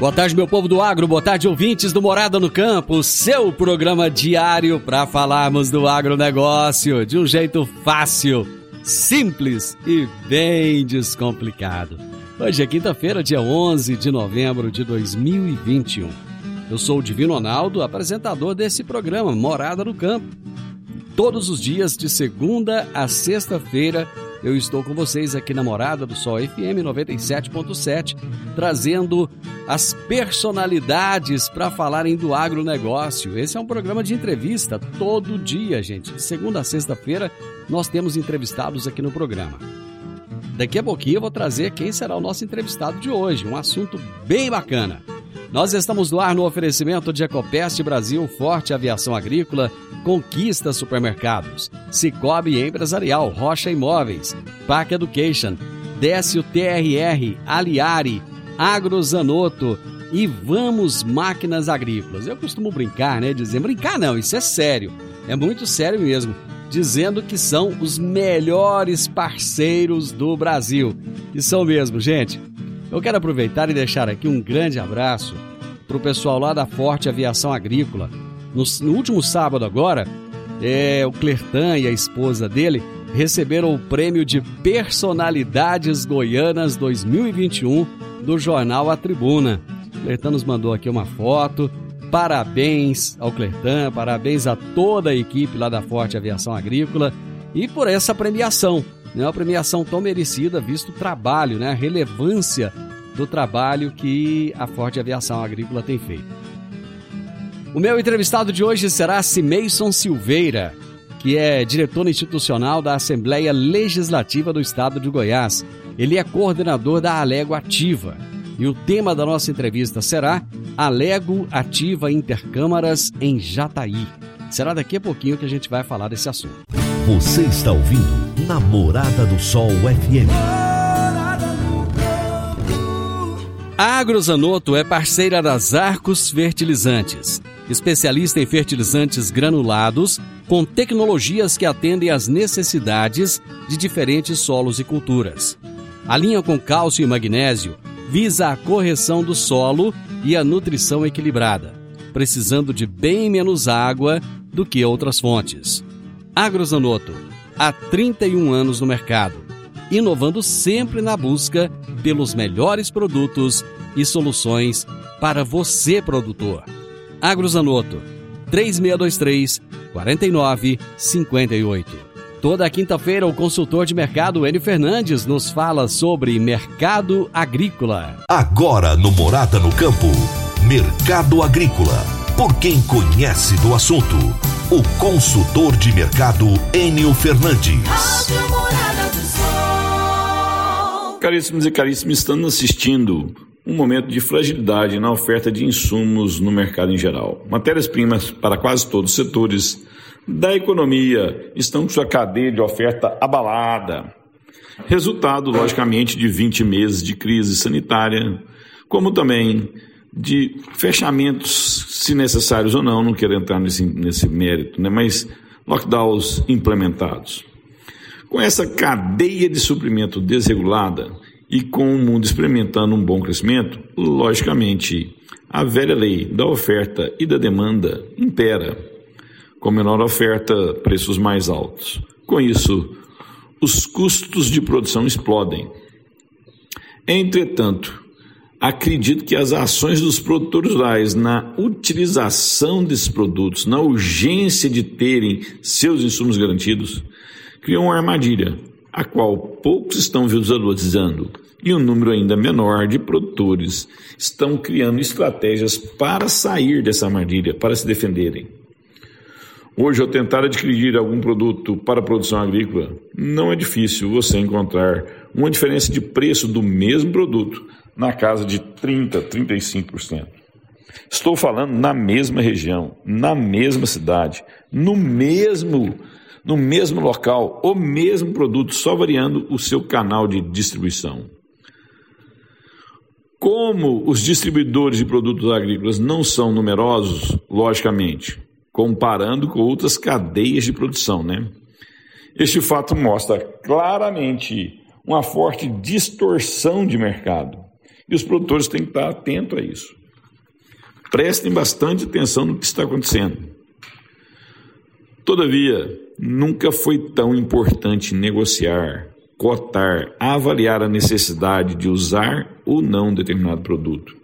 Boa tarde, meu povo do agro, boa tarde, ouvintes do Morada no Campo, seu programa diário para falarmos do agronegócio de um jeito fácil, simples e bem descomplicado. Hoje é quinta-feira, dia 11 de novembro de 2021. Eu sou o Divino Ronaldo, apresentador desse programa Morada no Campo. Todos os dias, de segunda a sexta-feira, eu estou com vocês aqui na Morada do Sol FM 97.7, trazendo as personalidades para falarem do agronegócio. Esse é um programa de entrevista todo dia, gente. De segunda a sexta-feira, nós temos entrevistados aqui no programa. Daqui a pouquinho eu vou trazer quem será o nosso entrevistado de hoje, um assunto bem bacana. Nós estamos no ar no oferecimento de Ecopest Brasil, Forte Aviação Agrícola, Conquista Supermercados, Cicobi Empresarial, Rocha Imóveis, Park Education, Décio TRR, Aliari, Agrozanoto e Vamos Máquinas Agrícolas. Eu costumo brincar, né? Dizer, brincar não, isso é sério, é muito sério mesmo. Dizendo que são os melhores parceiros do Brasil. E são mesmo, gente. Eu quero aproveitar e deixar aqui um grande abraço para o pessoal lá da Forte Aviação Agrícola. No, no último sábado agora, é, o Clertan e a esposa dele receberam o prêmio de Personalidades Goianas 2021 do jornal A Tribuna. O Clertan nos mandou aqui uma foto. Parabéns ao Clertan, parabéns a toda a equipe lá da Forte Aviação Agrícola e por essa premiação é uma premiação tão merecida, visto o trabalho, né, a relevância do trabalho que a Forte Aviação Agrícola tem feito. O meu entrevistado de hoje será Cimeison Silveira, que é diretor institucional da Assembleia Legislativa do Estado de Goiás. Ele é coordenador da Alego Ativa. E o tema da nossa entrevista será Alego Ativa Intercâmaras em Jataí. Será daqui a pouquinho que a gente vai falar desse assunto. Você está ouvindo Namorada do Sol FM. A Agrozanoto é parceira das Arcos Fertilizantes, especialista em fertilizantes granulados com tecnologias que atendem às necessidades de diferentes solos e culturas. A linha com cálcio e magnésio visa a correção do solo e a nutrição equilibrada, precisando de bem menos água do que outras fontes. Agrozanoto, há 31 anos no mercado, inovando sempre na busca pelos melhores produtos e soluções para você, produtor. Agrozanoto, 3623 4958. Toda quinta-feira, o consultor de mercado Enio Fernandes nos fala sobre mercado agrícola. Agora no Morada no Campo, Mercado Agrícola. Por quem conhece do assunto, o consultor de mercado Enio Fernandes. Caríssimos e caríssimos, estamos assistindo um momento de fragilidade na oferta de insumos no mercado em geral. Matérias-primas para quase todos os setores da economia estão com sua cadeia de oferta abalada. Resultado, logicamente, de 20 meses de crise sanitária, como também de fechamentos, se necessários ou não, não quero entrar nesse, nesse mérito, né? mas lockdowns implementados. Com essa cadeia de suprimento desregulada e com o mundo experimentando um bom crescimento, logicamente, a velha lei da oferta e da demanda impera. Com menor oferta, preços mais altos. Com isso, os custos de produção explodem. Entretanto, Acredito que as ações dos produtores rurais na utilização desses produtos, na urgência de terem seus insumos garantidos, criam uma armadilha, a qual poucos estão visualizando e um número ainda menor de produtores estão criando estratégias para sair dessa armadilha, para se defenderem. Hoje, ao tentar adquirir algum produto para a produção agrícola, não é difícil você encontrar uma diferença de preço do mesmo produto na casa de 30%, 35%. Estou falando na mesma região, na mesma cidade, no mesmo, no mesmo local, o mesmo produto, só variando o seu canal de distribuição. Como os distribuidores de produtos agrícolas não são numerosos, logicamente, comparando com outras cadeias de produção, né? Este fato mostra claramente uma forte distorção de mercado. E os produtores têm que estar atentos a isso. Prestem bastante atenção no que está acontecendo. Todavia, nunca foi tão importante negociar, cotar, avaliar a necessidade de usar ou não determinado produto.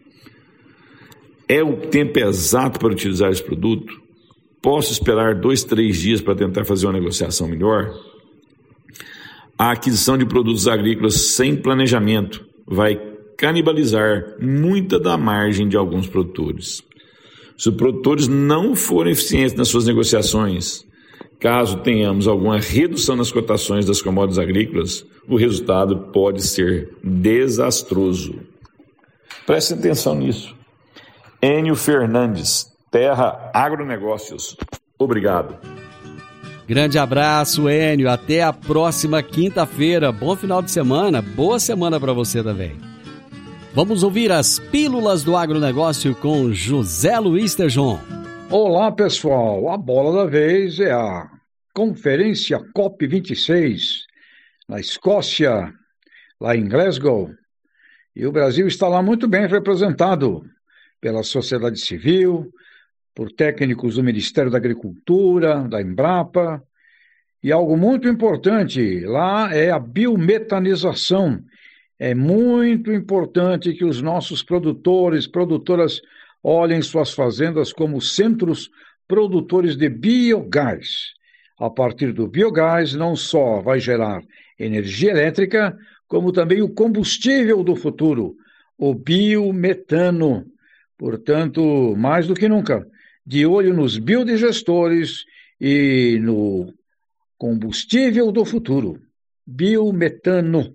É o tempo exato para utilizar esse produto? Posso esperar dois, três dias para tentar fazer uma negociação melhor? A aquisição de produtos agrícolas sem planejamento vai canibalizar muita da margem de alguns produtores. Se os produtores não forem eficientes nas suas negociações, caso tenhamos alguma redução nas cotações das commodities agrícolas, o resultado pode ser desastroso. Preste atenção nisso. Enio Fernandes, Terra Agronegócios. Obrigado. Grande abraço, Enio. Até a próxima quinta-feira. Bom final de semana. Boa semana para você também. Vamos ouvir as pílulas do agronegócio com José Luiz Tejon. Olá, pessoal. A bola da vez é a Conferência COP26 na Escócia, lá em Glasgow. E o Brasil está lá muito bem representado pela sociedade civil, por técnicos do Ministério da Agricultura, da Embrapa. E algo muito importante lá é a biometanização é muito importante que os nossos produtores, produtoras, olhem suas fazendas como centros produtores de biogás. A partir do biogás, não só vai gerar energia elétrica, como também o combustível do futuro, o biometano. Portanto, mais do que nunca, de olho nos biodigestores e no combustível do futuro, biometano.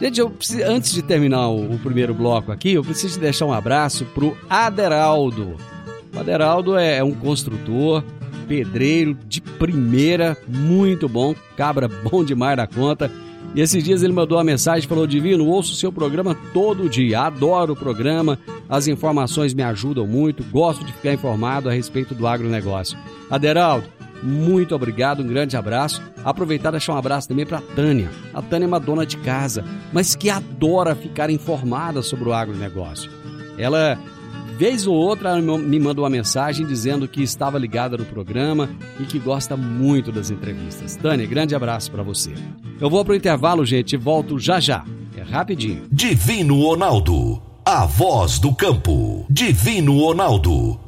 Gente, eu preciso, antes de terminar o, o, primeiro bloco aqui, eu preciso deixar um abraço pro Aderaldo. O Aderaldo é, é um construtor, pedreiro de primeira, muito bom, cabra bom demais da conta. E esses dias ele mandou uma mensagem, falou: Divino, ouço o seu programa todo dia, adoro o programa, as informações me ajudam muito, gosto de ficar informado a respeito do agronegócio. Aderaldo, muito obrigado, um grande abraço. Aproveitar e deixar um abraço também para a Tânia. A Tânia é uma dona de casa, mas que adora ficar informada sobre o agronegócio. Ela, vez ou outra, me manda uma mensagem dizendo que estava ligada no programa e que gosta muito das entrevistas. Tânia, grande abraço para você. Eu vou para o intervalo, gente, e volto já já. É rapidinho. Divino Ronaldo, a voz do campo. Divino Ronaldo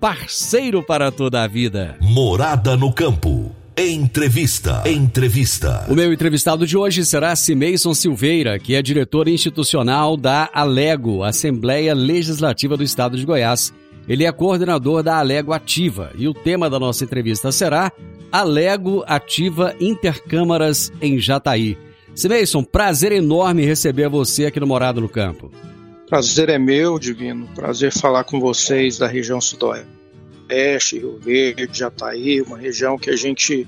parceiro para toda a vida. Morada no campo. Entrevista. Entrevista. O meu entrevistado de hoje será Cimeison Silveira, que é diretor institucional da Alego, Assembleia Legislativa do Estado de Goiás. Ele é coordenador da Alego Ativa e o tema da nossa entrevista será Alego Ativa Intercâmaras em Jataí. Simeison, prazer enorme receber você aqui no Morado no Campo. Prazer é meu, Divino. Prazer falar com vocês da região sudoeste, Rio Verde, Jataí, uma região que a gente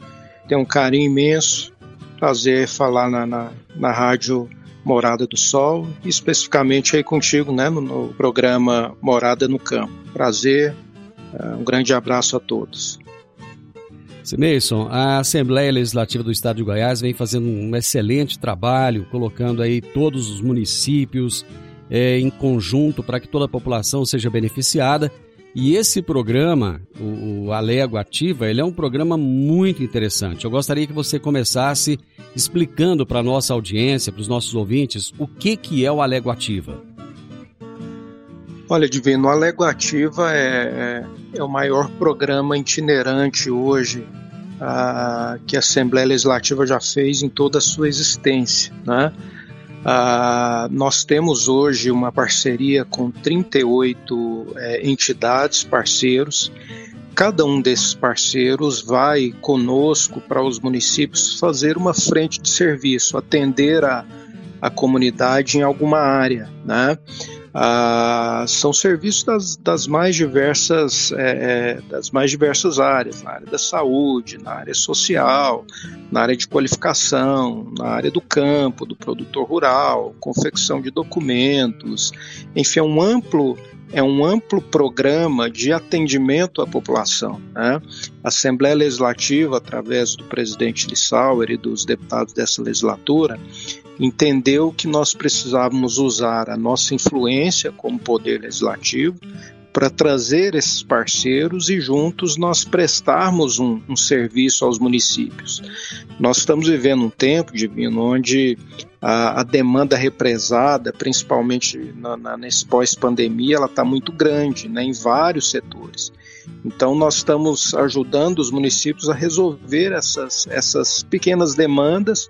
tem um carinho imenso. Prazer falar na, na, na rádio Morada do Sol, especificamente aí contigo, né, no, no programa Morada no Campo. Prazer, uh, um grande abraço a todos. Simeison, a Assembleia Legislativa do Estado de Goiás vem fazendo um excelente trabalho, colocando aí todos os municípios é, em conjunto para que toda a população seja beneficiada. E esse programa, o, o Alego Ativa, ele é um programa muito interessante. Eu gostaria que você começasse explicando para a nossa audiência, para os nossos ouvintes, o que, que é o Alego Ativa. Olha, Divino, a Lego Ativa é, é, é o maior programa itinerante hoje ah, que a Assembleia Legislativa já fez em toda a sua existência. Né? Ah, nós temos hoje uma parceria com 38 é, entidades, parceiros. Cada um desses parceiros vai conosco para os municípios fazer uma frente de serviço, atender a, a comunidade em alguma área. Né? Ah, são serviços das, das mais diversas é, é, das mais diversas áreas, na área da saúde, na área social, na área de qualificação, na área do campo, do produtor rural, confecção de documentos, enfim, é um amplo é um amplo programa de atendimento à população. Né? A Assembleia Legislativa, através do presidente Lissauer e dos deputados dessa legislatura, entendeu que nós precisávamos usar a nossa influência como poder legislativo para trazer esses parceiros e juntos nós prestarmos um, um, serviço aos municípios. Nós estamos vivendo um tempo, Divino, onde a, a demanda represada, principalmente na, na, nesse pós-pandemia, ela está muito grande né, em vários setores. Então, nós estamos ajudando os municípios a resolver essas, essas pequenas demandas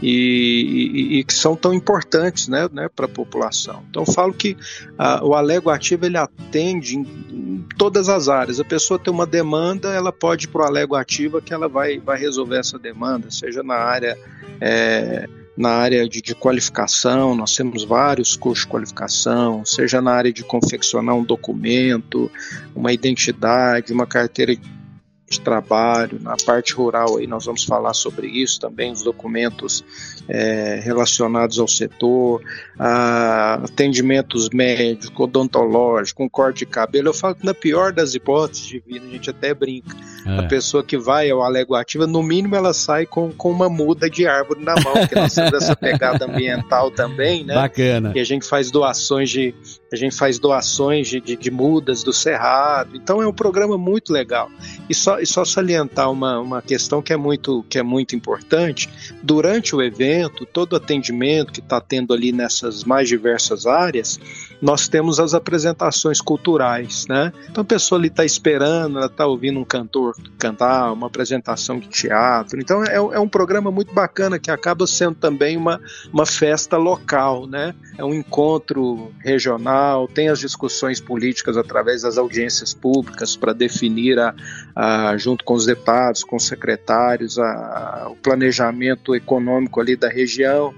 e, e, e, que são tão importantes né, né, para a população. Então falo que a, o Alego Ativo ele atende em, em, todas as áreas. A pessoa tem uma demanda, ela pode ir para o Alego Ativa que ela vai, vai resolver essa demanda, seja na área é, na área de, de, qualificação, nós temos vários cursos de qualificação, seja na área de confeccionar um documento, uma identidade, uma carteira de trabalho, na parte rural aí nós vamos falar sobre isso também, os documentos é, relacionados ao setor, atendimentos médicos, odontológicos, um corte de cabelo. Eu falo que na pior das hipóteses, Divino, a gente até brinca. É. A pessoa que vai ao Alego Ativa, no mínimo ela sai com, com uma muda de árvore na mão, porque nós temos essa pegada ambiental também, né? Bacana. E a gente faz doações de a gente faz doações de, de, de mudas do Cerrado. Então é um programa muito legal. E só e só salientar uma, uma questão que é, muito, que é muito importante: durante o evento, todo atendimento que está tendo ali nessas mais diversas áreas, nós temos as apresentações culturais, né? Então a pessoa ali está esperando, ela está ouvindo um cantor cantar, uma apresentação de teatro. Então é, é, um programa muito bacana que acaba sendo também uma, uma festa local, né? É um encontro regional, tem as discussões políticas através das audiências públicas para definir a, a, junto com os deputados, com os secretários, a, o planejamento econômico ali da região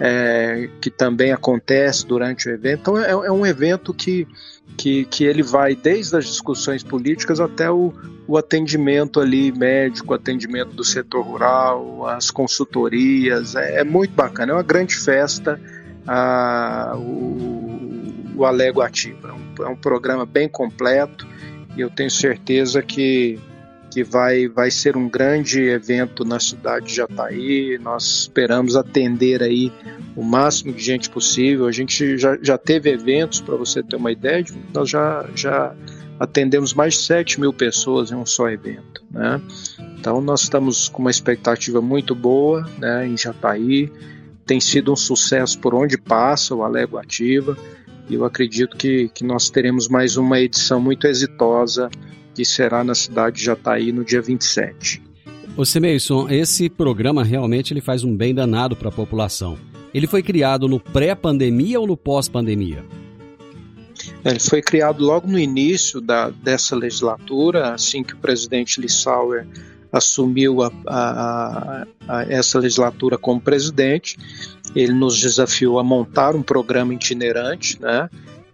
é, que também acontece durante o evento. Então é, é, um evento que, que, que ele vai desde as discussões políticas até o, o atendimento ali médico, atendimento do setor rural, as consultorias. É, é muito bacana, é uma grande festa a, o, o Alego Ativa. É um, é um programa bem completo e eu tenho certeza que que vai, vai ser um grande evento na cidade de Jataí. Nós esperamos atender aí o máximo de gente possível. A gente já, já teve eventos, para você ter uma ideia, nós já, já atendemos mais de 7 mil pessoas em um só evento. Né? Então nós estamos com uma expectativa muito boa né, em Jataí. Tem sido um sucesso por onde passa o Alego Ativa. E eu acredito que, que nós teremos mais uma edição muito exitosa que será na cidade de Jataí no dia 27. Ô Semeilson, esse programa realmente ele faz um bem danado para a população. Ele foi criado no pré-pandemia ou no pós-pandemia? Ele foi criado logo no início da, dessa legislatura, assim que o presidente Lissauer assumiu a, a, a, essa legislatura como presidente. Ele nos desafiou a montar um programa itinerante, né?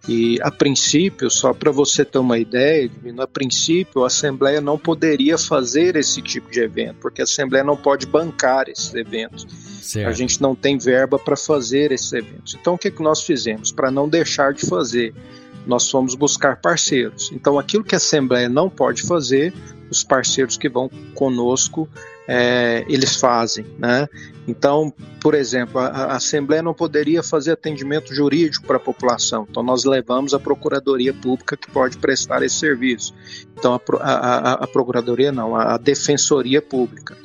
E a princípio, só para você ter uma ideia, a princípio a Assembleia não poderia fazer esse tipo de evento, porque a Assembleia não pode bancar esses eventos. Certo. A gente não tem verba para fazer esses eventos. Então o que, que nós fizemos? Para não deixar de fazer, nós fomos buscar parceiros. Então aquilo que a Assembleia não pode fazer, os parceiros que vão conosco é, eles fazem, né? Então, por exemplo, a, a, Assembleia não poderia fazer atendimento jurídico para a população, então nós levamos a Procuradoria Pública que pode prestar esse serviço. Então, a, a, a Procuradoria não, a Defensoria Pública.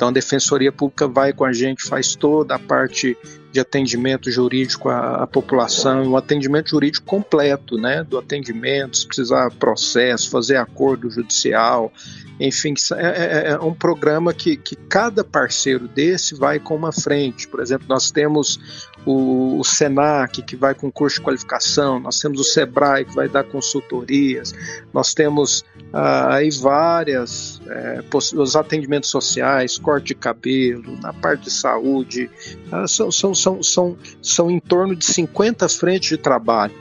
Então a Defensoria Pública vai com a gente, faz toda a parte de atendimento jurídico à, à população, um atendimento jurídico completo, né? Do atendimento, se precisar processo, fazer acordo judicial, enfim, é, é, é, um programa que, que cada parceiro desse vai com uma frente. Por exemplo, nós temos o, o SENAC, que vai com curso de qualificação, nós temos o SEBRAE, que vai dar consultorias, nós temos ah, aí várias, é, os atendimentos sociais, corte de cabelo, na parte de saúde, ah, são, são, são, são, são em torno de 50 frentes de trabalho.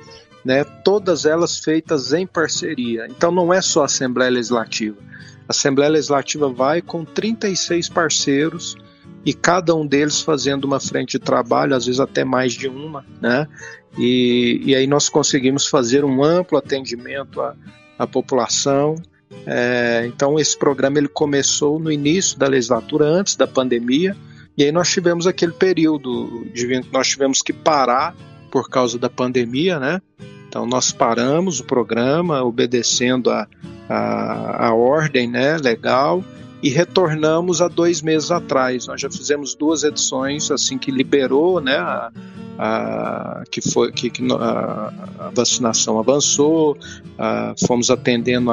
Né, todas elas feitas em parceria. Então não é só a Assembleia Legislativa. A Assembleia Legislativa vai com 36 parceiros e cada um deles fazendo uma frente de trabalho, às vezes até mais de uma, né? E, e aí nós conseguimos fazer um amplo atendimento à, à população. É, então esse programa ele começou no início da legislatura, antes da pandemia, e aí nós tivemos aquele período de nós tivemos que parar por causa da pandemia, né? Então nós paramos o programa, obedecendo a, a, a ordem né, legal e retornamos há dois meses atrás. Nós já fizemos duas edições assim que liberou, né, a, a que foi que, que a, a, vacinação avançou, fomos atendendo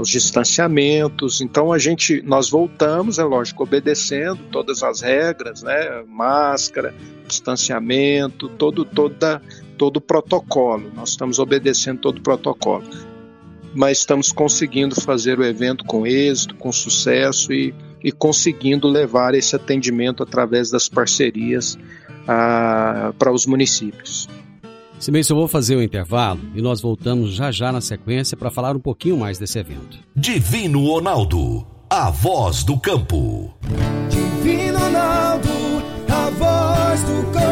os distanciamentos. Então a gente nós voltamos, é lógico, obedecendo todas as regras, né, máscara, distanciamento, todo toda todo o protocolo. Nós estamos obedecendo todo o protocolo mas estamos conseguindo fazer o evento com êxito, com sucesso e, e conseguindo levar esse atendimento através das parcerias ah, para os municípios. Simêncio, eu vou fazer o intervalo e nós voltamos já já na sequência para falar um pouquinho mais desse evento. Divino Ronaldo, a voz do campo. Divino Ronaldo, a voz do campo.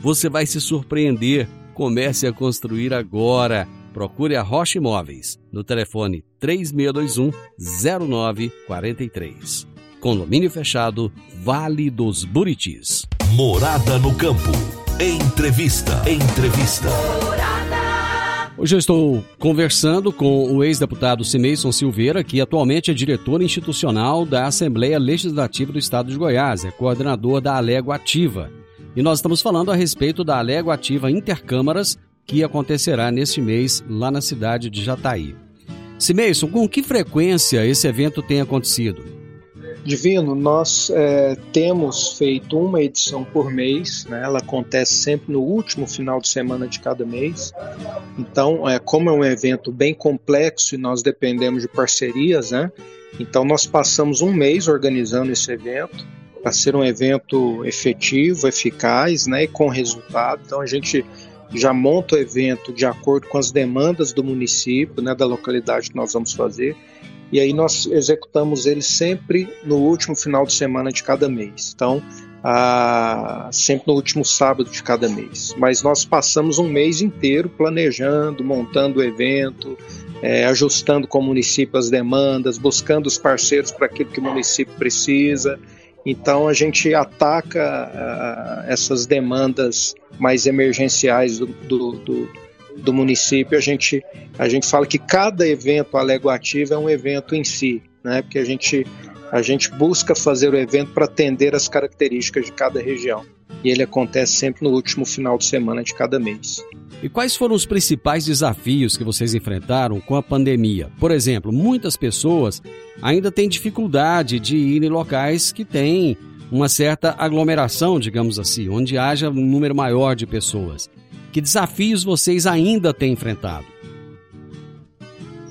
você vai se surpreender. Comece a construir agora. Procure a Rocha Imóveis no telefone 3621 0943. Condomínio fechado, Vale dos Buritis. Morada no campo. Entrevista. Entrevista. Hoje eu estou conversando com o ex-deputado Simeison Silveira, que atualmente é diretor institucional da Assembleia Legislativa do Estado de Goiás, é coordenador da Alego Ativa. E nós estamos falando a respeito da Alego Ativa Intercâmaras, que acontecerá neste mês lá na cidade de Jataí. Simeison, com que frequência esse evento tem acontecido? Divino, nós é, temos feito uma edição por mês, né? ela acontece sempre no último final de semana de cada mês. Então, é, como é um evento bem complexo e nós dependemos de parcerias, né? então nós passamos um mês organizando esse evento para ser um evento efetivo, eficaz né, e com resultado. Então a gente já monta o evento de acordo com as demandas do município, né, da localidade que nós vamos fazer. E aí nós executamos ele sempre no último final de semana de cada mês. Então, sempre no último sábado de cada mês. Mas nós passamos um mês inteiro planejando, montando o evento, é, ajustando com o município as demandas, buscando os parceiros para aquilo que o município precisa Então a gente ataca uh, essas demandas mais emergenciais do, do, do, do, município. A gente, a gente fala que cada evento aleguativo é um evento em si, né? porque a gente, a gente busca fazer o evento para atender as características de cada região. E ele acontece sempre no último final de semana de cada mês. E quais foram os principais desafios que vocês enfrentaram com a pandemia? Por exemplo, muitas pessoas ainda têm dificuldade de ir em locais que têm uma certa aglomeração, digamos assim, onde haja um número maior de pessoas. Que desafios vocês ainda têm enfrentado?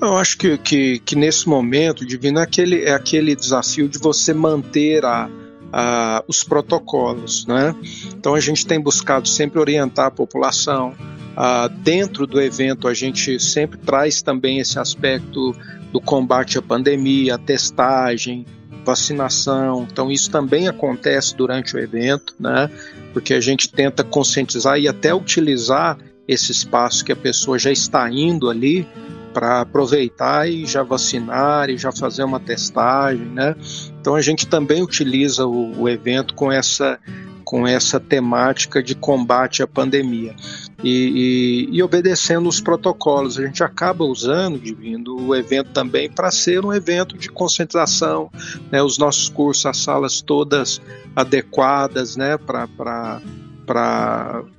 Eu acho que, que, que nesse momento, Divino, é aquele, é aquele desafio de você manter a, a, os protocolos. Né? Então a gente tem buscado sempre orientar a população, Uh, dentro do evento, a gente sempre traz também esse aspecto do combate à pandemia, a testagem, vacinação. Então, isso também acontece durante o evento, né? Porque a gente tenta conscientizar e até utilizar esse espaço que a pessoa já está indo ali para aproveitar e já vacinar e já fazer uma testagem, né? Então a gente também utiliza o, o evento com essa com essa temática de combate à pandemia e, e, e, obedecendo os protocolos. A gente acaba usando, Divino, o evento também para ser um evento de conscientização, né, os nossos cursos, as salas todas adequadas né, para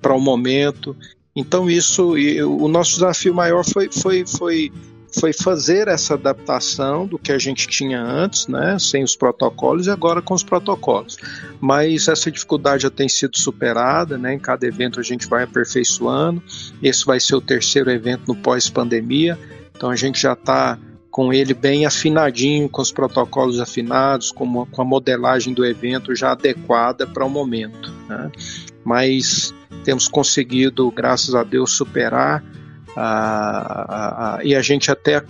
o momento. Então, isso, o nosso desafio maior foi, foi, foi foi fazer essa adaptação do que a gente tinha antes, né, sem os protocolos e agora com os protocolos. Mas essa dificuldade já tem sido superada, né, em cada evento a gente vai aperfeiçoando. Esse vai ser o terceiro evento no pós-pandemia, então a gente já está com ele bem afinadinho, com os protocolos afinados, com, com a modelagem do evento já adequada para o momento. Né? Mas temos conseguido, graças a Deus, superar e a gente, até,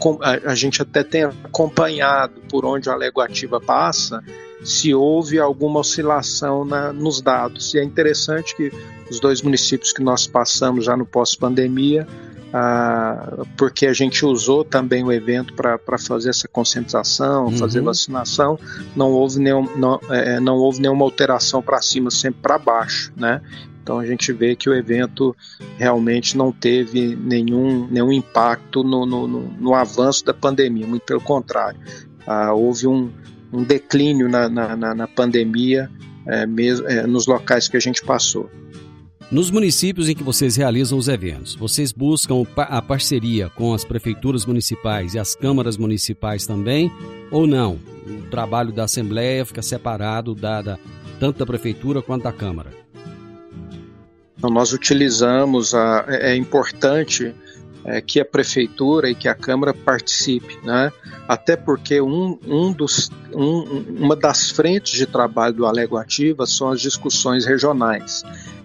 a, gente até tem acompanhado por onde a leguativa passa se houve alguma oscilação na, nos dados. E é interessante que os dois municípios que nós passamos já no pós-pandemia, ah, porque a gente usou também o evento para fazer essa conscientização, uhum. fazer vacinação, não houve, nenhum, não, é, não houve nenhuma alteração para cima, sempre para baixo, né? Então a gente vê que o evento realmente não teve nenhum, nenhum impacto no, no, no, avanço da pandemia, muito pelo contrário. Ah, houve um, um declínio na, na, na pandemia é, mesmo, é, nos locais que a gente passou. Nos municípios em que vocês realizam os eventos, vocês buscam a parceria com as prefeituras municipais e as câmaras municipais também, ou não? O trabalho da Assembleia fica separado da, da tanto da prefeitura quanto da Câmara? Então, nós utilizamos, a, é, é importante é, que a prefeitura e que a Câmara participe, né? até porque um, um dos, um, uma das frentes de trabalho do Alego Ativa são as discussões regionais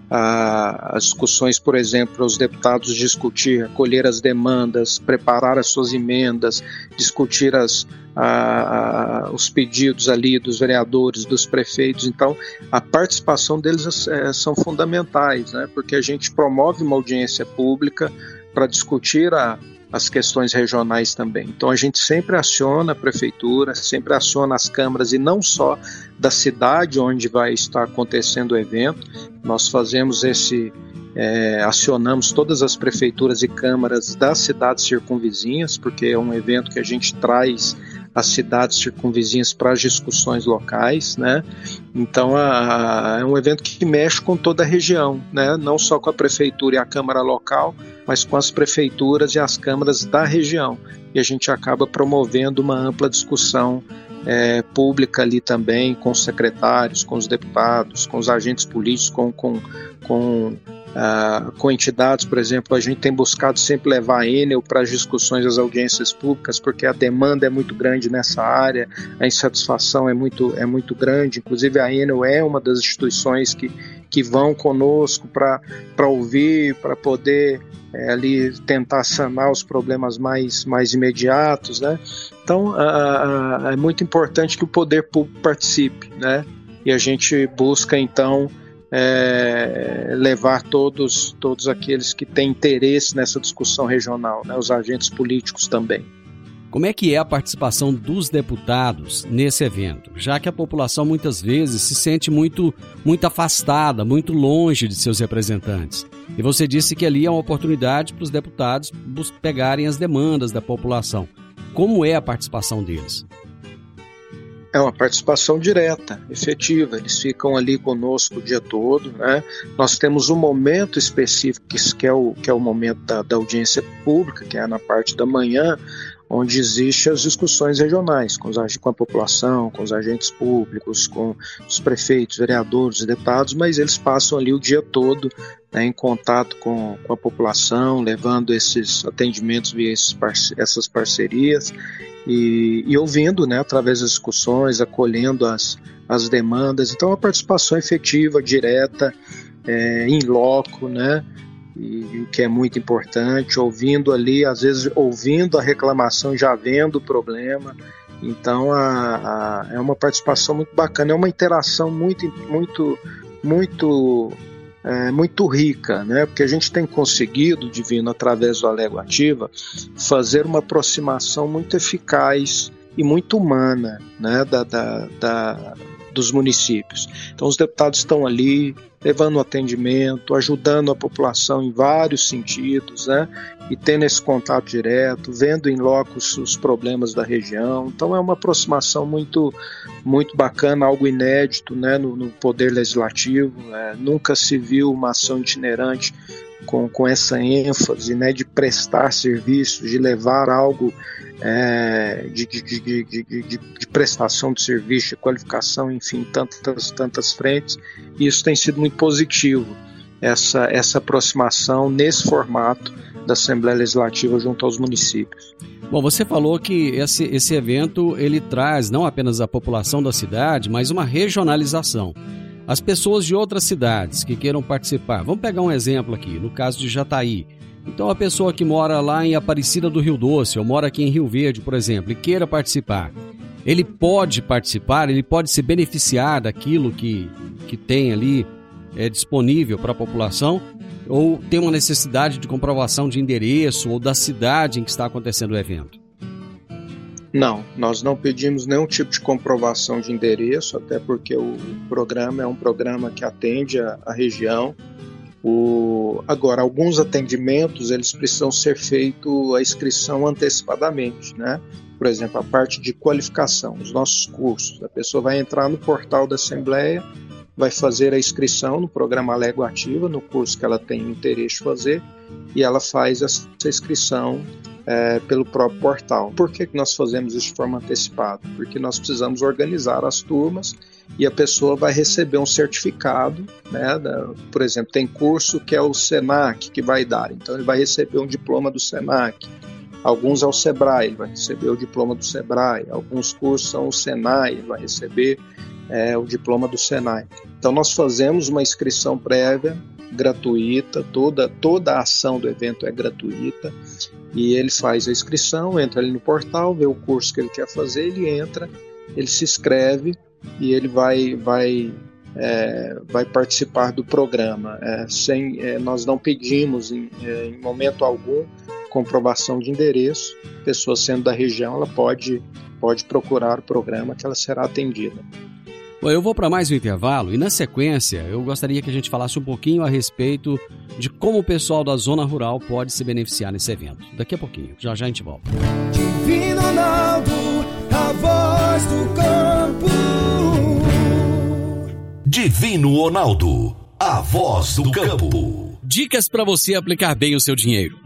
as discussões, por exemplo, os deputados discutir, acolher as demandas, preparar as suas emendas, discutir as, a, a, os pedidos ali dos vereadores, dos prefeitos. Então, a participação deles é, são fundamentais, né? porque a gente promove uma audiência pública para discutir a, as questões regionais também. Então a gente sempre aciona a prefeitura, sempre aciona as câmaras e não só da cidade onde vai estar acontecendo o evento. Nós fazemos esse é, acionamos todas as prefeituras e câmaras das cidades circunvizinhas, porque é um evento que a gente traz as cidades circunvizinhas para as discussões locais, né? Então a, a, é um evento que mexe com toda a região, né? Não só com a prefeitura e a câmara local, mas com as prefeituras e as câmaras da região. E a gente acaba promovendo uma ampla discussão é, pública ali também, com os secretários, com os deputados, com os agentes políticos, com, com, com Com entidades, por exemplo, a gente tem buscado sempre levar a Enel para as discussões das audiências públicas, porque a demanda é muito grande nessa área, a insatisfação é muito, é muito grande. Inclusive, a Enel é uma das instituições que, que vão conosco para ouvir, para poder é, ali tentar sanar os problemas mais, mais imediatos. Né? Então, uh, uh, é muito importante que o poder público participe, né? e a gente busca, então, é, levar todos, todos aqueles que têm interesse nessa discussão regional, né, os agentes políticos também. Como é que é a participação dos deputados nesse evento? Já que a população muitas vezes se sente muito, muito afastada, muito longe de seus representantes. E você disse que ali é uma oportunidade para os deputados pegarem as demandas da população. Como é a participação deles? É uma participação direta, efetiva. Eles ficam ali conosco o dia todo. Né? Nós temos um momento específico, que é o, que é o momento da, da audiência pública, que é na parte da manhã, onde existem as discussões regionais com, os, com a população, com os agentes públicos, com os prefeitos, vereadores e deputados, mas eles passam ali o dia todo né, em contato com, com, a população, levando esses atendimentos via parce essas parcerias e, e, ouvindo né, através das discussões, acolhendo as, as demandas. Então, a participação efetiva, direta, é, in loco, né? E o que é muito importante, ouvindo ali, às vezes ouvindo a reclamação, já vendo o problema. Então a, a, é uma participação muito bacana, é uma interação muito, muito, muito, é, muito rica, né? Porque a gente tem conseguido, divino, através do Alego Ativa, fazer uma aproximação muito eficaz e muito humana, né? da, da, da dos municípios. Então, os deputados estão ali levando atendimento, ajudando a população em vários sentidos, né? E tendo esse contato direto, vendo em loco os problemas da região. Então, é uma aproximação muito, muito bacana, algo inédito, né? No, no poder legislativo. Né? Nunca se viu uma ação itinerante com, com essa ênfase, né? De prestar serviços, de levar algo é, de, de, de, de, prestação de serviço, de qualificação, enfim, tantas, tantas frentes. E isso tem sido muito positivo, essa, essa aproximação nesse formato da Assembleia Legislativa junto aos municípios. Bom, você falou que esse, esse evento ele traz não apenas a população da cidade, mas uma regionalização. As pessoas de outras cidades que queiram participar, vamos pegar um exemplo aqui, no caso de Jataí. Então, a pessoa que mora lá em Aparecida do Rio Doce, ou mora aqui em Rio Verde, por exemplo, e queira participar, ele pode participar, ele pode se beneficiar daquilo que, que tem ali é, disponível para a população, ou tem uma necessidade de comprovação de endereço ou da cidade em que está acontecendo o evento? Não, nós não pedimos nenhum tipo de comprovação de endereço, até porque o programa é um programa que atende a, a região o, agora, alguns atendimentos eles precisam ser feito a inscrição antecipadamente, né? Por exemplo, a parte de qualificação, os nossos cursos. A pessoa vai entrar no portal da Assembleia, vai fazer a inscrição no programa Lego Ativa, no curso que ela tem interesse em fazer, e ela faz essa inscrição é, pelo próprio portal. Por que, nós fazemos isso de forma antecipada? Porque nós precisamos organizar as turmas e a pessoa vai receber um certificado, né? Da, por exemplo, tem curso que é o Senac que vai dar, então ele vai receber um diploma do Senac. Alguns é o Sebrae, ele vai receber o diploma do Sebrae. Alguns cursos são o Senai, ele vai receber é, o diploma do Senai. Então nós fazemos uma inscrição prévia gratuita, toda toda a ação do evento é gratuita e ele faz a inscrição, entra ali no portal, vê o curso que ele quer fazer, ele entra, ele se inscreve e ele vai, vai, é, vai participar do programa. É, sem, é, nós não pedimos em, é, em, momento algum comprovação de endereço. Pessoa sendo da região, ela pode, pode procurar o programa que ela será atendida. Bom, eu vou para mais um intervalo e na sequência eu gostaria que a gente falasse um pouquinho a respeito de como o pessoal da zona rural pode se beneficiar nesse evento. Daqui a pouquinho, já já a gente volta. Divino Ronaldo, a voz do campo. Divino Ronaldo, a voz do campo. Dicas para você aplicar bem o seu dinheiro.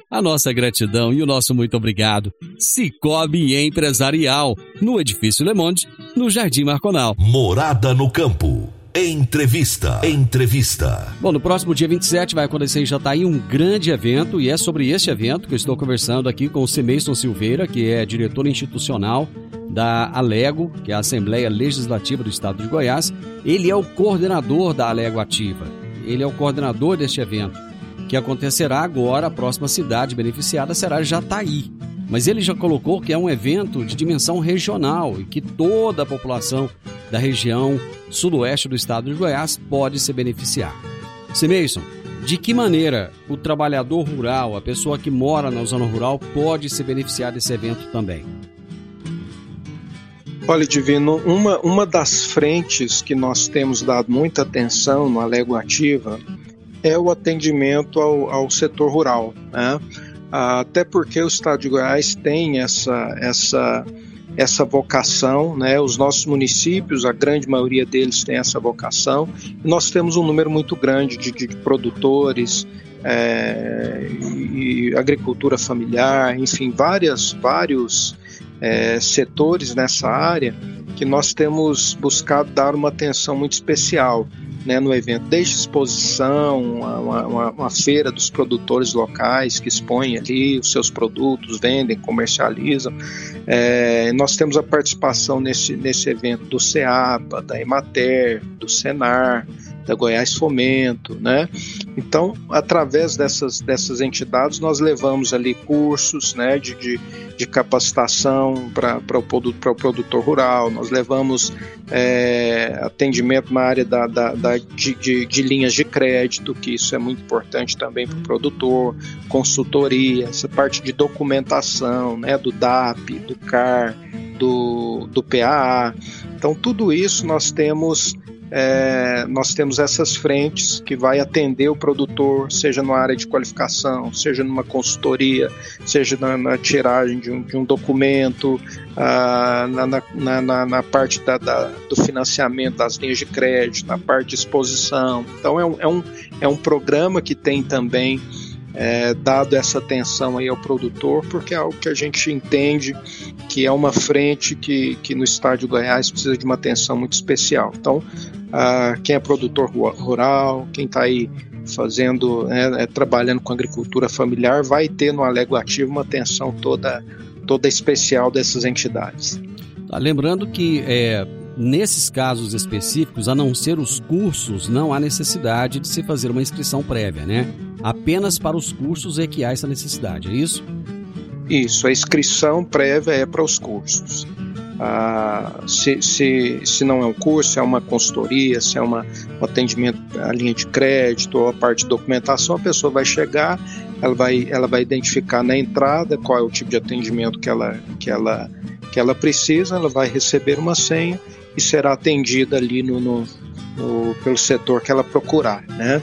a nossa gratidão e o nosso muito obrigado. Cicobi Empresarial, no Edifício Le Monde, no Jardim Marconal. Morada no Campo. Entrevista. Entrevista. Bom, no próximo dia 27 vai acontecer em Jataí um grande evento e é sobre este evento que eu estou conversando aqui com o Semeiston Silveira, que é diretor institucional da Alego, que é a Assembleia Legislativa do Estado de Goiás. Ele é o coordenador da Alego Ativa. Ele é o coordenador deste evento, que acontecerá agora. A próxima cidade beneficiada será Jataí. Mas ele já colocou que é um evento de dimensão regional e que toda a população da região sudoeste do estado de Goiás pode se beneficiar. Simeison, de que maneira o trabalhador rural, a pessoa que mora na zona rural, pode se beneficiar desse evento também? Olha, Divino, uma, uma das frentes que nós temos dado muita atenção no Alego Ativa é o atendimento ao, ao setor rural. Né? Até porque o Estado de Goiás tem essa, essa, essa vocação, né? os nossos municípios, a grande maioria deles tem essa vocação, nós temos um número muito grande de, de produtores, é, e agricultura familiar, enfim, várias, vários é, setores nessa área que nós temos buscado dar uma atenção muito especial né, no evento, desde exposição, uma, uma, uma, feira dos produtores locais que expõem ali os seus produtos, vendem, comercializam. É, nós temos a participação nesse, nesse evento do CEAPA, da Emater, do Senar, da Goiás Fomento, né? Então, através dessas, dessas entidades, nós levamos ali cursos, né, de, de, de capacitação para o produtor, produtor rural, nós levamos é, atendimento na área da, da, da de, de, de, linhas de crédito, que isso é muito importante também para o produtor, consultoria, essa parte de documentação, né, do DAP, do CAR, do, do PAA. Então, tudo isso nós temos é, nós temos essas frentes que vai atender o produtor, seja na área de qualificação, seja numa consultoria, seja na, na tiragem de um, de um documento, ah, na, na, na, na, parte da, da, do financiamento das linhas de crédito, na parte de exposição. Então é um, é um, é um programa que tem também é, dado essa atenção aí ao produtor, porque é algo que a gente entende que é uma frente que, que no estado de Goiás precisa de uma atenção muito especial. Então, ah, quem é produtor rural, quem está aí fazendo, né, é, trabalhando com agricultura familiar, vai ter no Alego Ativo uma atenção toda, toda especial dessas entidades. Tá, lembrando que é, nesses casos específicos, a não ser os cursos, não há necessidade de se fazer uma inscrição prévia, né? Apenas para os cursos é que há essa necessidade, é isso? Isso, a inscrição prévia é para os cursos. Ah, se, se, se não é um curso, é uma consultoria, se é uma, um atendimento à linha de crédito ou a parte de documentação, a pessoa vai chegar, ela vai, ela vai identificar na entrada qual é o tipo de atendimento que ela, que ela, que ela precisa, ela vai receber uma senha e será atendida ali no, no, no pelo setor que ela procurar, né?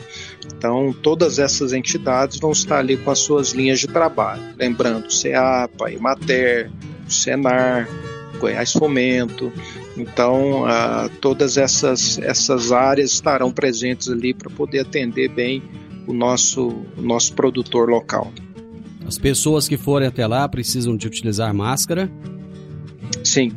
Então, todas essas entidades vão estar ali com as suas linhas de trabalho. Lembrando, CEAPA, Imater, Senar, Goiás Fomento. Então, uh, todas essas, essas áreas estarão presentes ali para poder atender bem o nosso, o nosso produtor local. As pessoas que forem até lá precisam de utilizar máscara Sim,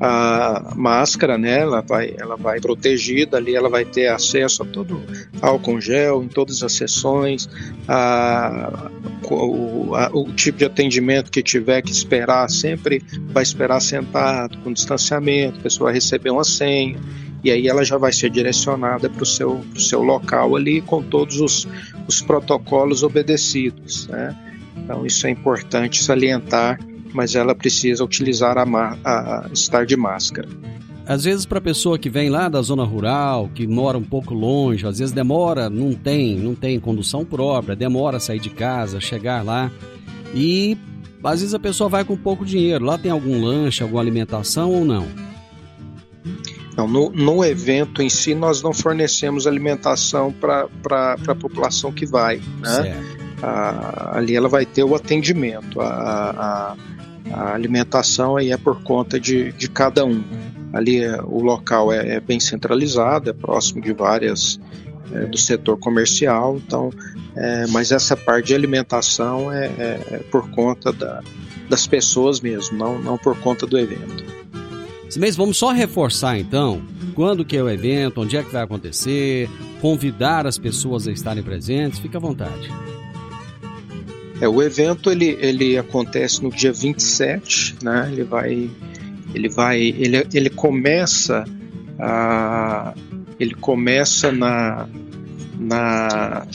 a máscara, né, ela vai, ela vai protegida ali, ela vai ter acesso a todo álcool gel em todas as sessões, a, o, a, o tipo de atendimento que tiver que esperar, sempre vai esperar sentado, com distanciamento, a pessoa vai receber uma senha, e aí ela já vai ser direcionada para o seu, seu local ali com todos os, os protocolos obedecidos, né? Então isso é importante salientar mas ela precisa utilizar a, a, estar de máscara. Às vezes para a pessoa que vem lá da zona rural, que mora um pouco longe, às vezes demora, não tem, não tem condução própria, demora a sair de casa, chegar lá e às vezes a pessoa vai com pouco dinheiro. Lá tem algum lanche, alguma alimentação ou não? Não, no, no evento em si nós não fornecemos alimentação para a população que vai, né? Ah, ali ela vai ter o atendimento, a, a a alimentação aí é por conta de, de cada um. Ali é, o local é, é, bem centralizado, é próximo de várias é, do setor comercial, então, é, mas essa parte de alimentação é, é, é por conta da, das pessoas mesmo, não, não por conta do evento. Mas vamos só reforçar então quando que é o evento, onde é que vai acontecer, convidar as pessoas a estarem presentes, fica à vontade. É, o evento ele, ele acontece no dia 27, né? Ele vai Ele vai, ele, ele começa a, ele começa na, na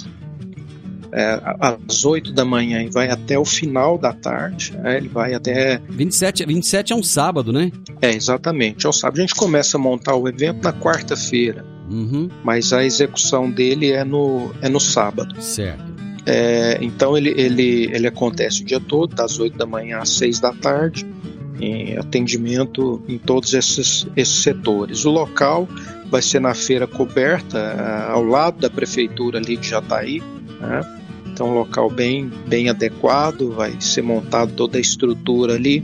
é, às 8 da manhã e vai até o final da tarde. Né? Ele vai até. 27, 27 é um sábado, né? É, exatamente. É um sábado. A gente começa a montar o evento na quarta-feira. Uhum. Mas a execução dele é no, é no sábado. Certo. É, então ele, ele, ele acontece o dia todo, das 8 da manhã às 6 da tarde, em atendimento em todos esses, esses setores. O local vai ser na feira coberta, ao lado da prefeitura ali de Jataí, né? Então, um local bem, bem adequado, vai ser montado toda a estrutura ali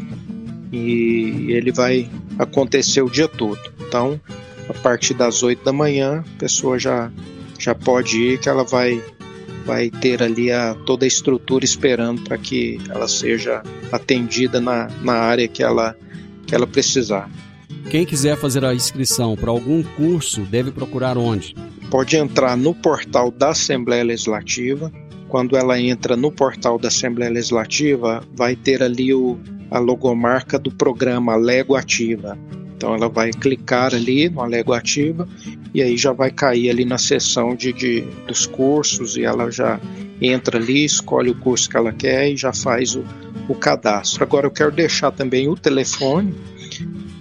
e ele vai acontecer o dia todo. Então, a partir das 8 da manhã, a pessoa já, já pode ir, que ela vai, vai ter ali a, toda a estrutura esperando para que ela seja atendida na, na área que ela, que ela precisar. Quem quiser fazer a inscrição para algum curso deve procurar onde? Pode entrar no portal da Assembleia Legislativa. Quando ela entra no portal da Assembleia Legislativa, vai ter ali o, a logomarca do programa Lego Ativa. Então ela vai clicar ali no Lego Ativa e aí já vai cair ali na seção de, de, dos cursos e ela já entra ali, escolhe o curso que ela quer e já faz o, o cadastro. Agora eu quero deixar também o telefone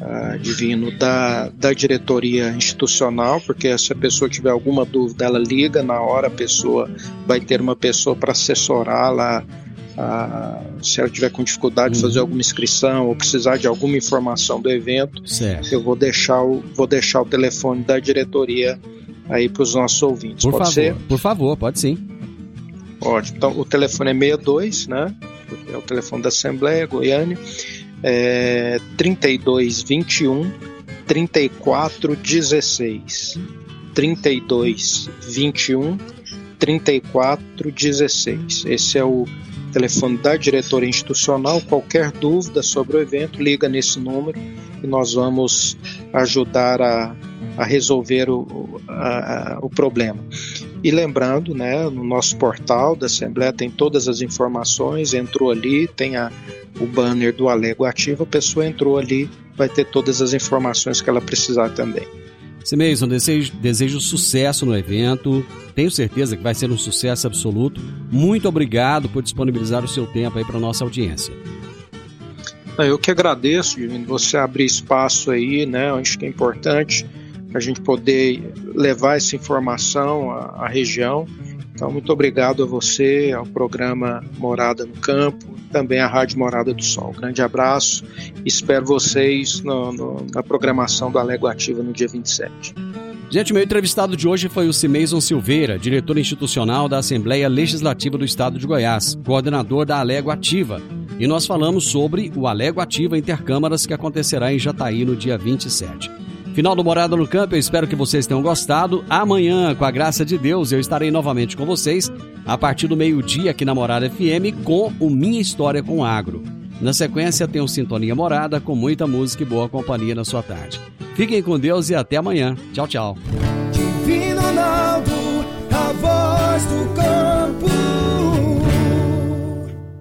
uh, divino da, da diretoria institucional, porque se a pessoa tiver alguma dúvida, ela liga na hora, a pessoa vai ter uma pessoa para assessorá-la. Uh, se ela tiver com dificuldade uhum. de fazer uhum. alguma inscrição ou precisar de alguma informação do evento, certo. eu vou deixar o, vou deixar o telefone da diretoria aí para os nossos ouvintes. Por pode favor, ser? Por favor, pode sim. Ótimo. Então, o telefone é 62, né? É o telefone da Assembleia Goiânia é, 32 21 34 16 32 21 34 16 esse é o telefone da diretoria institucional qualquer dúvida sobre o evento liga nesse número e nós vamos ajudar a, a resolver o, a, o problema e lembrando, né, no nosso portal da Assembleia tem todas as informações, entrou ali, tem a, o banner do Alego ativo, a pessoa entrou ali, vai ter todas as informações que ela precisar também. Simeison, desejo, desejo sucesso no evento. Tenho certeza que vai ser um sucesso absoluto. Muito obrigado por disponibilizar o seu tempo aí para nossa audiência. Eu que agradeço, você abrir espaço aí, né? Acho que é importante a gente poder levar essa informação à, à região. Então, muito obrigado a você, ao programa Morada no Campo, também à Rádio Morada do Sol. Grande abraço, espero vocês no, no, na programação do Alego Ativa no dia 27. Gente, meu entrevistado de hoje foi o Cimeison Silveira, diretor institucional da Assembleia Legislativa do Estado de Goiás, coordenador da Alego Ativa. E nós falamos sobre o Alego Ativa Intercâmaras que acontecerá em Jataí no dia 27. Final do Morada no Campo, eu espero que vocês tenham gostado. Amanhã, com a graça de Deus, eu estarei novamente com vocês a partir do meio-dia aqui na Morada FM com o Minha História com Agro. Na sequência, tem o Sintonia Morada com muita música e boa companhia na sua tarde. Fiquem com Deus e até amanhã. Tchau, tchau. Ronaldo, a voz do campo.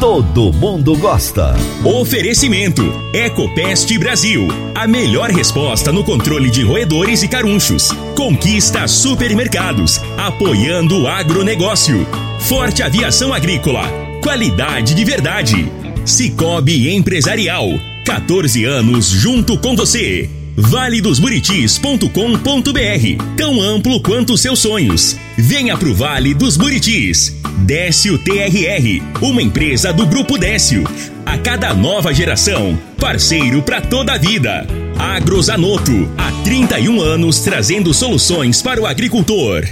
todo mundo gosta. Oferecimento: Ecopest Brasil. A melhor resposta no controle de roedores e carunchos. Conquista supermercados, apoiando o agronegócio. Forte Aviação Agrícola. Qualidade de verdade. Cicobi Empresarial. 14 anos junto com você. valedosburitis.com.br Tão amplo quanto seus sonhos. Venha pro Vale dos Buritis. Décio TRR, uma empresa do Grupo Décio. A cada nova geração, parceiro para toda a vida. Agrozanoto, há 31 anos trazendo soluções para o agricultor.